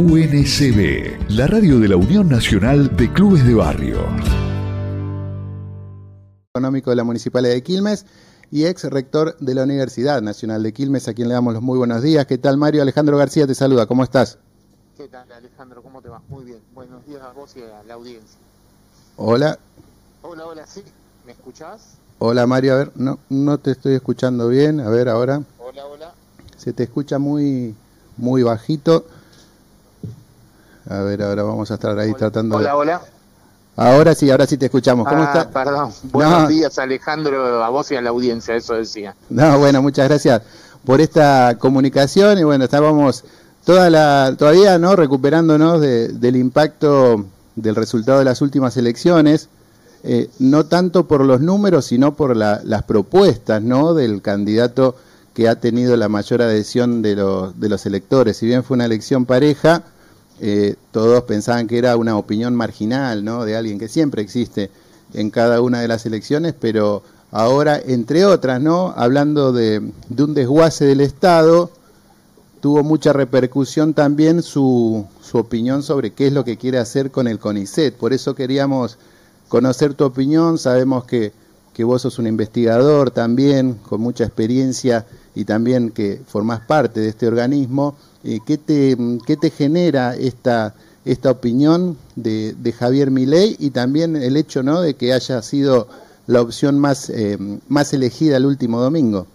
UNCB, la radio de la Unión Nacional de Clubes de Barrio. Económico de la Municipalidad de Quilmes y ex rector de la Universidad Nacional de Quilmes, a quien le damos los muy buenos días. ¿Qué tal, Mario? Alejandro García te saluda, ¿cómo estás? ¿Qué tal, Alejandro? ¿Cómo te va? Muy bien. Buenos días a vos y a la audiencia. Hola. Hola, hola, sí. ¿Me escuchás? Hola, Mario. A ver, no, no te estoy escuchando bien. A ver, ahora. Hola, hola. Se te escucha muy, muy bajito. A ver, ahora vamos a estar ahí tratando Hola, hola. Ahora sí, ahora sí te escuchamos. ¿Cómo Ah, estás? Perdón. Buenos No. días, Alejandro, a vos y a la audiencia, eso decía. No, bueno, muchas gracias por esta comunicación y bueno, estábamos toda la, todavía no recuperándonos de- del impacto del resultado de las últimas elecciones, eh, no tanto por los números, sino por la- las propuestas ¿no? del candidato que ha tenido la mayor adhesión de los, de los electores. Si bien fue una elección pareja, eh, todos pensaban que era una opinión marginal, ¿no? De alguien que siempre existe en cada una de las elecciones, pero ahora, entre otras, ¿no? Hablando de, de un desguace del Estado, tuvo mucha repercusión también su, su opinión sobre qué es lo que quiere hacer con el CONICET. Por eso queríamos conocer tu opinión. Sabemos que, que vos sos un investigador también, con mucha experiencia y también que formás parte de este organismo. Eh, ¿qué, te, ¿Qué te genera esta, esta opinión de, de Javier Milei y también el hecho ¿no? de que haya sido la opción más, eh, más elegida el último domingo?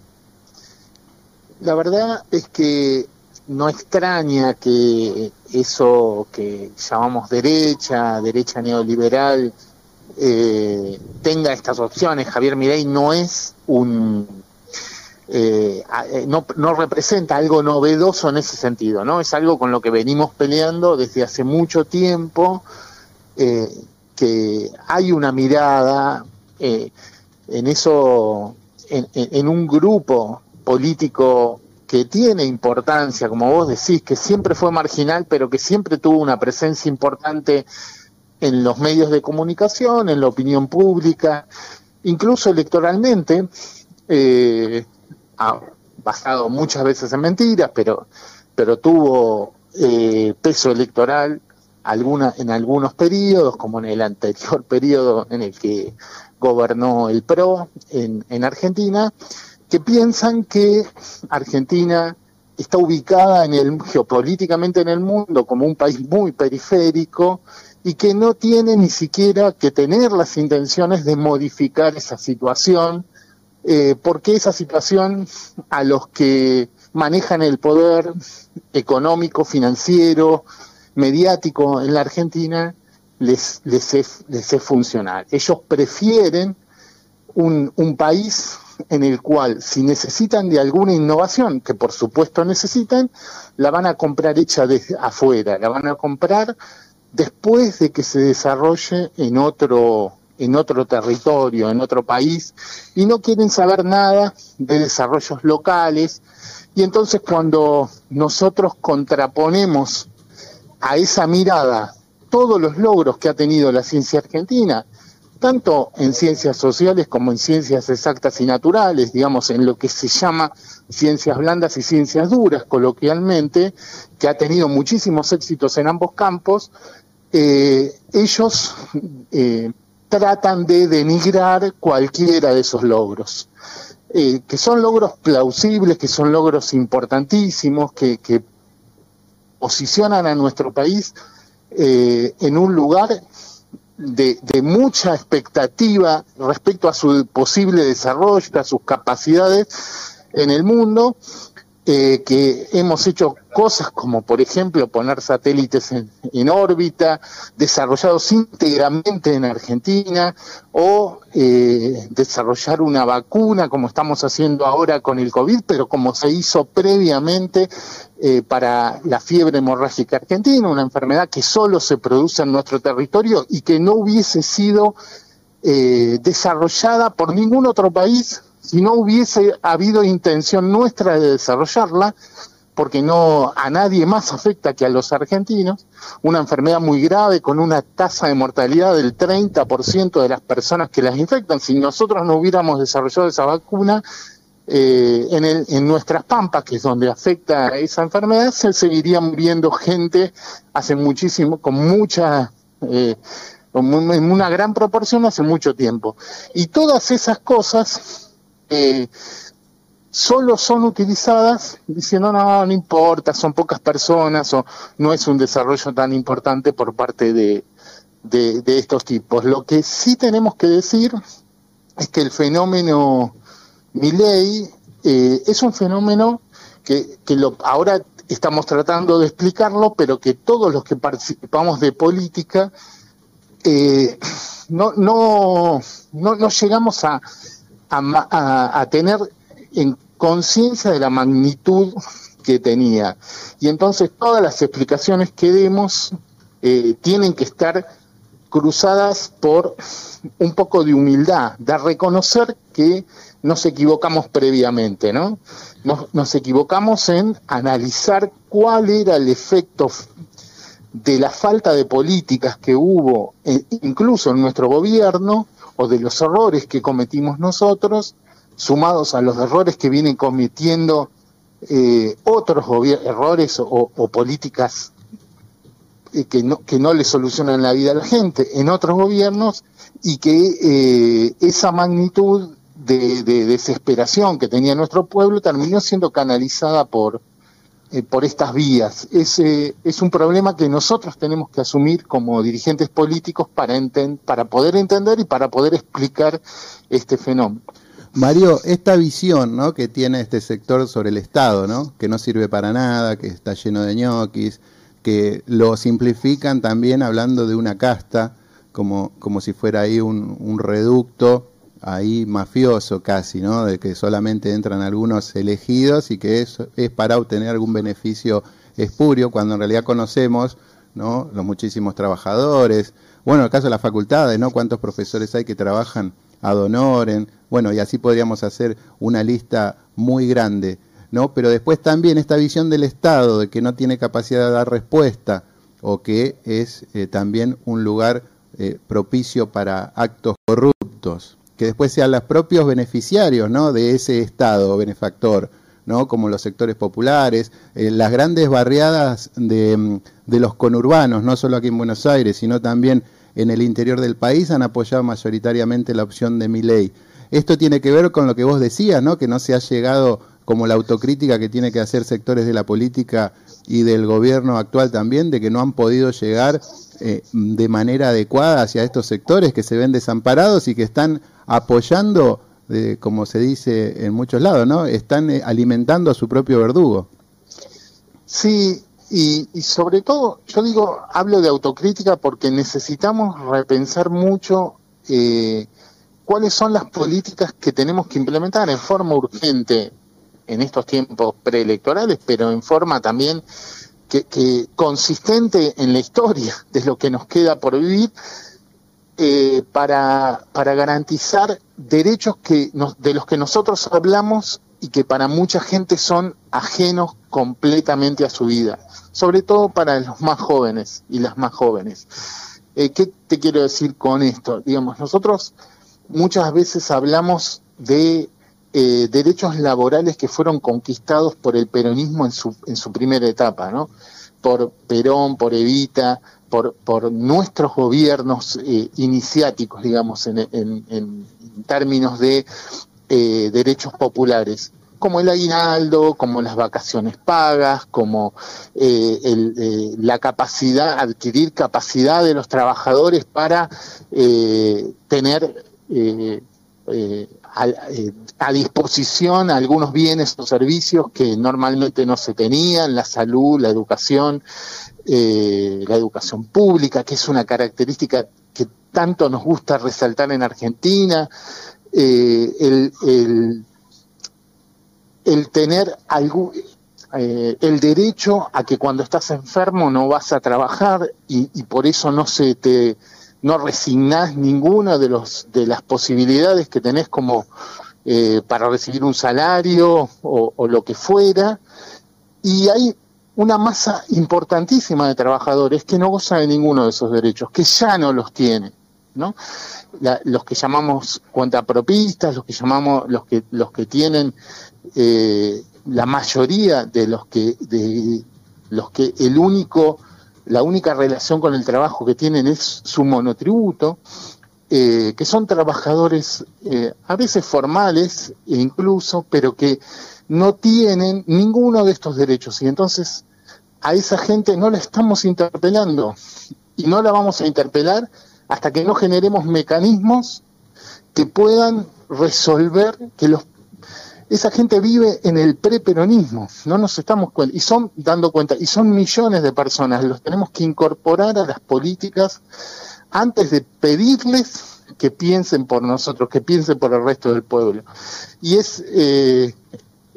La verdad es que no extraña que eso que llamamos derecha, derecha neoliberal, eh, tenga estas opciones. Javier Milei no es un eh, eh, no, no representa algo novedoso en ese sentido, ¿no? Es algo con lo que venimos peleando desde hace mucho tiempo, que hay una mirada en eso, en un grupo político que tiene importancia, como vos decís, que siempre fue marginal, pero que siempre tuvo una presencia importante en los medios de comunicación, en la opinión pública, incluso electoralmente, eh, basado muchas veces en mentiras, pero, pero tuvo eh, peso electoral en algunos periodos, como en el anterior periodo en el que gobernó el PRO en, en Argentina, que piensan que Argentina está ubicada en el, geopolíticamente en el mundo como un país muy periférico y que no tiene ni siquiera que tener las intenciones de modificar esa situación, eh, porque esa situación a los que manejan el poder económico, financiero, mediático en la Argentina, les, les, es, les es funcional. Ellos prefieren un, un país en el cual si necesitan de alguna innovación, que por supuesto necesitan, la van a comprar hecha desde afuera, la van a comprar después de que se desarrolle en otro en otro territorio, en otro país, y no quieren saber nada de desarrollos locales. Y entonces cuando nosotros contraponemos a esa mirada todos los logros que ha tenido la ciencia argentina, tanto en ciencias sociales como en ciencias exactas y naturales, digamos, en lo que se llama ciencias blandas y ciencias duras, coloquialmente, que ha tenido muchísimos éxitos en ambos campos, eh, ellos eh, tratan de denigrar cualquiera de esos logros, eh, que son logros plausibles, que son logros importantísimos, que, posicionan a nuestro país eh, en un lugar de, mucha expectativa respecto a su posible desarrollo, a sus capacidades en el mundo, eh, que hemos hecho cosas como, por ejemplo, poner satélites en, órbita, desarrollados íntegramente en Argentina, o eh, desarrollar una vacuna, como estamos haciendo ahora con el COVID, pero como se hizo previamente eh, para la fiebre hemorrágica argentina, una enfermedad que solo se produce en nuestro territorio y que no hubiese sido eh, desarrollada por ningún otro país si no hubiese habido intención nuestra de desarrollarla, porque no a nadie más afecta que a los argentinos, una enfermedad muy grave con una tasa de mortalidad del 30% de las personas que las infectan. Si nosotros no hubiéramos desarrollado esa vacuna, eh, en, el, en nuestras pampas, que es donde afecta esa enfermedad, se seguiría muriendo gente hace muchísimo, con mucha, eh, en una gran proporción hace mucho tiempo. Y todas esas cosas eh, solo son utilizadas diciendo no, no importa, son pocas personas o no es un desarrollo tan importante por parte de, de, estos tipos. Lo que sí tenemos que decir es que el fenómeno mi ley eh, es un fenómeno que, que lo, ahora estamos tratando de explicarlo, pero que todos los que participamos de política eh, no, no, no, no, llegamos a, a, tener en conciencia de la magnitud que tenía. Y entonces todas las explicaciones que demos eh, tienen que estar cruzadas por un poco de humildad, de reconocer que nos equivocamos previamente, ¿no? Nos, equivocamos en analizar cuál era el efecto de la falta de políticas que hubo, eh, incluso en nuestro gobierno, o de los errores que cometimos nosotros, sumados a los errores que vienen cometiendo eh, otros errores o, políticas eh, que, no, que no le solucionan la vida a la gente en otros gobiernos y que esa magnitud de, desesperación que tenía nuestro pueblo terminó siendo canalizada por, eh, por estas vías. Es, un problema que nosotros tenemos que asumir como dirigentes políticos para, para poder entender y para poder explicar este fenómeno. Mario, esta visión ¿no? que tiene este sector sobre el Estado, ¿no? que no sirve para nada, que está lleno de ñoquis, que lo simplifican también hablando de una casta, como, como si fuera ahí un reducto ahí mafioso casi, ¿no? De que solamente entran algunos elegidos y que eso es para obtener algún beneficio espurio, cuando en realidad conocemos, ¿no? Los muchísimos trabajadores, bueno, el caso de las facultades, ¿no? Cuántos profesores hay que trabajan ad honorem, bueno, y así podríamos hacer una lista muy grande, ¿no? Pero después también esta visión del Estado de que no tiene capacidad de dar respuesta o que es eh, también un lugar eh, propicio para actos corruptos que después sean los propios beneficiarios ¿no? de ese Estado benefactor, ¿no? como los sectores populares, eh, las grandes barriadas de, mm, de, los conurbanos, no solo aquí en Buenos Aires, sino también en el interior del país, han apoyado mayoritariamente la opción de mi ley. Esto tiene que ver con lo que vos decías, ¿no? que no se ha llegado como la autocrítica que tiene que hacer sectores de la política y del gobierno actual también, de que no han podido llegar eh, de manera adecuada hacia estos sectores que se ven desamparados y que están apoyando, eh, como se dice en muchos lados, ¿no? Están eh, alimentando a su propio verdugo. Sí, y, sobre todo, yo digo, hablo de autocrítica porque necesitamos repensar mucho eh, cuáles son las políticas que tenemos que implementar en forma urgente en estos tiempos preelectorales, pero en forma también que, consistente en la historia de lo que nos queda por vivir eh, para, para garantizar derechos que de los que nosotros hablamos y que para mucha gente son ajenos completamente a su vida, sobre todo para los más jóvenes y las más jóvenes. Eh, ¿Qué te quiero decir con esto? Digamos, nosotros muchas veces hablamos de eh, derechos laborales que fueron conquistados por el peronismo en su, en su primera etapa, ¿no? Por Perón, por Evita, por, por nuestros gobiernos eh, iniciáticos, digamos, en, términos de eh, derechos populares como el aguinaldo, como las vacaciones pagas, como la capacidad, adquirir capacidad de los trabajadores para tener eh, a, disposición algunos bienes o servicios que normalmente no se tenían, la salud, la educación, eh, la educación pública, que es una característica que tanto nos gusta resaltar en Argentina, eh, el, el, tener algún, el derecho a que cuando estás enfermo no vas a trabajar y por eso no se te no resignás ninguna de, los, de las posibilidades que tenés como eh, para recibir un salario o, lo que fuera. Y hay una masa importantísima de trabajadores que no gozan de ninguno de esos derechos, que ya no los tiene. ¿no? los que llamamos cuentapropistas, los que llamamos, los que, los que tienen eh, la mayoría de los que, de los que el único, la única relación con el trabajo que tienen es su monotributo, eh, que son trabajadores eh, a veces formales e incluso, pero que no tienen ninguno de estos derechos. Y entonces a esa gente no la estamos interpelando y no la vamos a interpelar hasta que no generemos mecanismos que puedan resolver que los esa gente vive en el preperonismo, no nos estamos y son dando cuenta, y son millones de personas, los tenemos que incorporar a las políticas antes de pedirles que piensen por nosotros, que piensen por el resto del pueblo. Y es, eh,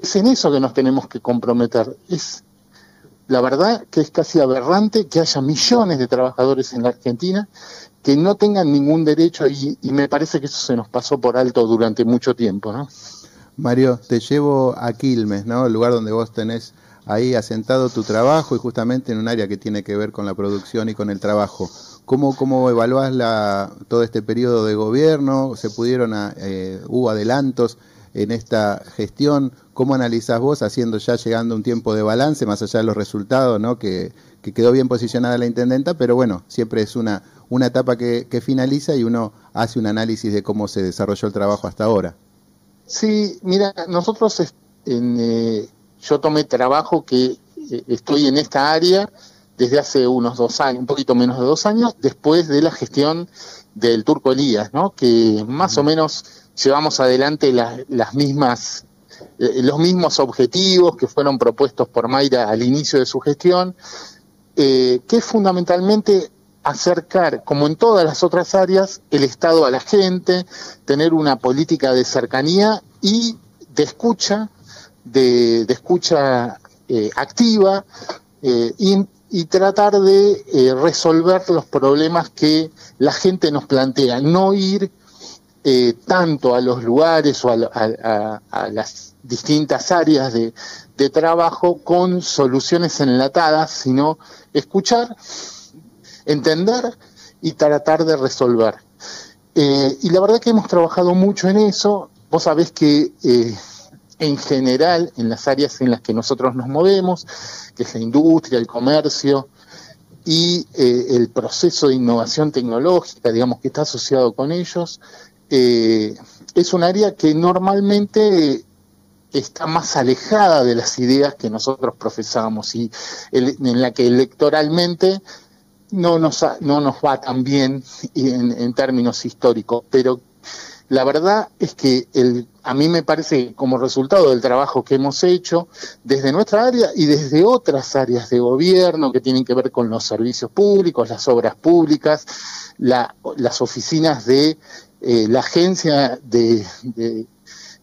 es en eso que nos tenemos que comprometer. Es la verdad que es casi aberrante que haya millones de trabajadores en la Argentina que no tengan ningún derecho y, y me parece que eso se nos pasó por alto durante mucho tiempo, ¿no? Mario, te llevo a Quilmes, ¿no? El lugar donde vos tenés ahí asentado tu trabajo y justamente en un área que tiene que ver con la producción y con el trabajo. ¿Cómo, cómo evaluás la, todo este periodo de gobierno? ¿Se pudieron, eh, hubo adelantos en esta gestión? ¿Cómo analizás vos, haciendo ya llegando un tiempo de balance, más allá de los resultados, ¿no? que, que quedó bien posicionada la intendenta, pero bueno, siempre es una, una etapa que finaliza y uno hace un análisis de cómo se desarrolló el trabajo hasta ahora. Sí, mira, nosotros en, eh, yo tomé trabajo que eh, estoy en esta área desde hace unos dos años, un poquito menos de dos años, después de la gestión del Turco Elías, ¿no? Que más o menos llevamos adelante las mismas, eh, los mismos objetivos que fueron propuestos por Mayra al inicio de su gestión, que es fundamentalmente acercar, como en todas las otras áreas, el Estado a la gente, tener una política de cercanía y de escucha, de, escucha eh, activa eh, y, tratar de eh, resolver los problemas que la gente nos plantea, no ir tanto a los lugares o a, las distintas áreas de, de trabajo con soluciones enlatadas, sino escuchar entender y tratar de resolver. Eh, y la verdad que hemos trabajado mucho en eso. Vos sabés que eh, en general, en las áreas en las que nosotros nos movemos, que es la industria, el comercio y eh, el proceso de innovación tecnológica, digamos, que está asociado con ellos, es un área que normalmente está más alejada de las ideas que nosotros profesamos y en la que electoralmente no nos, no nos va tan bien en, términos históricos, pero la verdad es que el, a mí me parece como resultado del trabajo que hemos hecho desde nuestra área y desde otras áreas de gobierno que tienen que ver con los servicios públicos, las obras públicas, las oficinas de eh, la agencia de, de,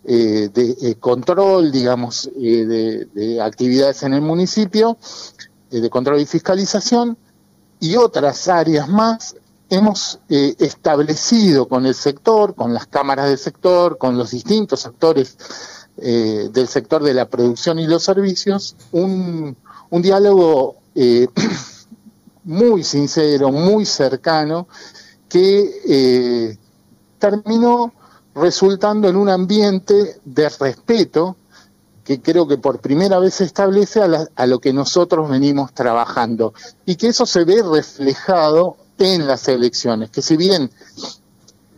eh, eh, control, digamos, de, de, actividades en el municipio, de control y fiscalización, y otras áreas más, hemos eh, establecido con el sector, con las cámaras del sector, con los distintos actores eh, del sector de la producción y los servicios, un, un diálogo eh, muy sincero, muy cercano, que terminó resultando en un ambiente de respeto que creo que por primera vez se establece a, lo que nosotros venimos trabajando. Y que eso se ve reflejado en las elecciones, que si bien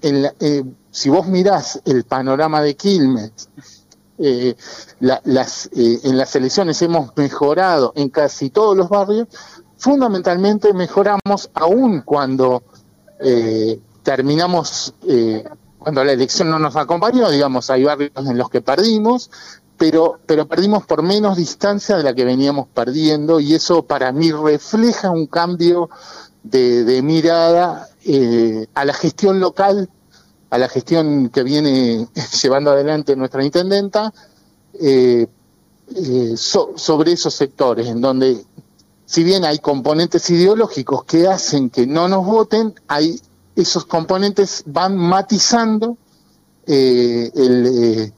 en eh, si vos mirás el panorama de Quilmes, eh, eh, en las elecciones hemos mejorado en casi todos los barrios, fundamentalmente mejoramos aún cuando terminamos, cuando la elección no nos acompañó, digamos, hay barrios en los que perdimos, pero, pero perdimos por menos distancia de la que veníamos perdiendo y eso para mí refleja un cambio de, mirada eh, a la gestión local, a la gestión que viene llevando adelante nuestra intendenta, eh, eh, sobre esos sectores, en donde si bien hay componentes ideológicos que hacen que no nos voten, hay esos componentes van matizando el,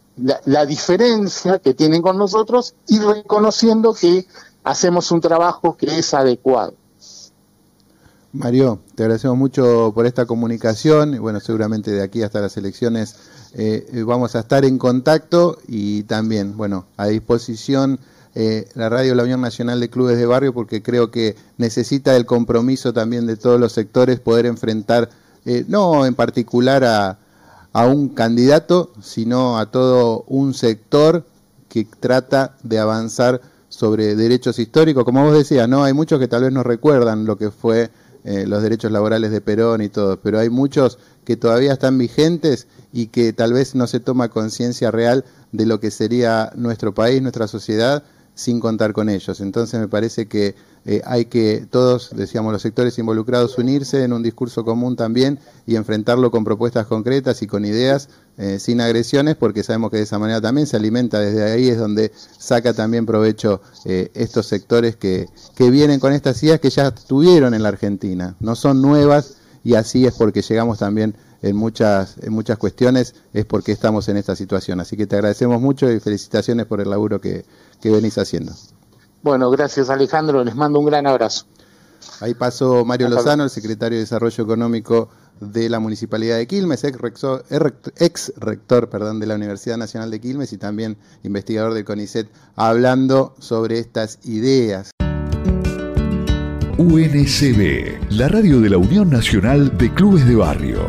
la, diferencia que tienen con nosotros y reconociendo que hacemos un trabajo que es adecuado. Mario, te agradecemos mucho por esta comunicación. Bueno, seguramente de aquí hasta las elecciones eh, eh, vamos a estar en contacto y también, bueno, a disposición eh, la radio La Unión Nacional de Clubes de Barrio porque creo que necesita el compromiso también de todos los sectores poder enfrentar, no en particular a, a un candidato, sino a todo un sector que trata de avanzar sobre derechos históricos. Como vos decías, no hay muchos que tal vez no recuerdan lo que fue eh, los derechos laborales de Perón y todo, pero hay muchos que todavía están vigentes y que tal vez no se toma conciencia real de lo que sería nuestro país, nuestra sociedad, sin contar con ellos. Entonces me parece que eh, hay que todos, decíamos, los sectores involucrados unirse en un discurso común también y enfrentarlo con propuestas concretas y con ideas eh, sin agresiones, porque sabemos que de esa manera también se alimenta, desde ahí es donde saca también provecho eh, estos sectores que, que vienen con estas ideas que ya estuvieron en la Argentina, no son nuevas y así es porque llegamos también en muchas, en muchas cuestiones, es porque estamos en esta situación. Así que te agradecemos mucho y felicitaciones por el laburo que, que venís haciendo. Bueno, gracias Alejandro, les mando un gran abrazo. Ahí pasó Mario Lozano, el secretario de Desarrollo Económico de la Municipalidad de Quilmes, ex rector, ex rector perdón, de la Universidad Nacional de Quilmes y también investigador del CONICET, hablando sobre estas ideas. UNCB, la radio de la Unión Nacional de Clubes de Barrio.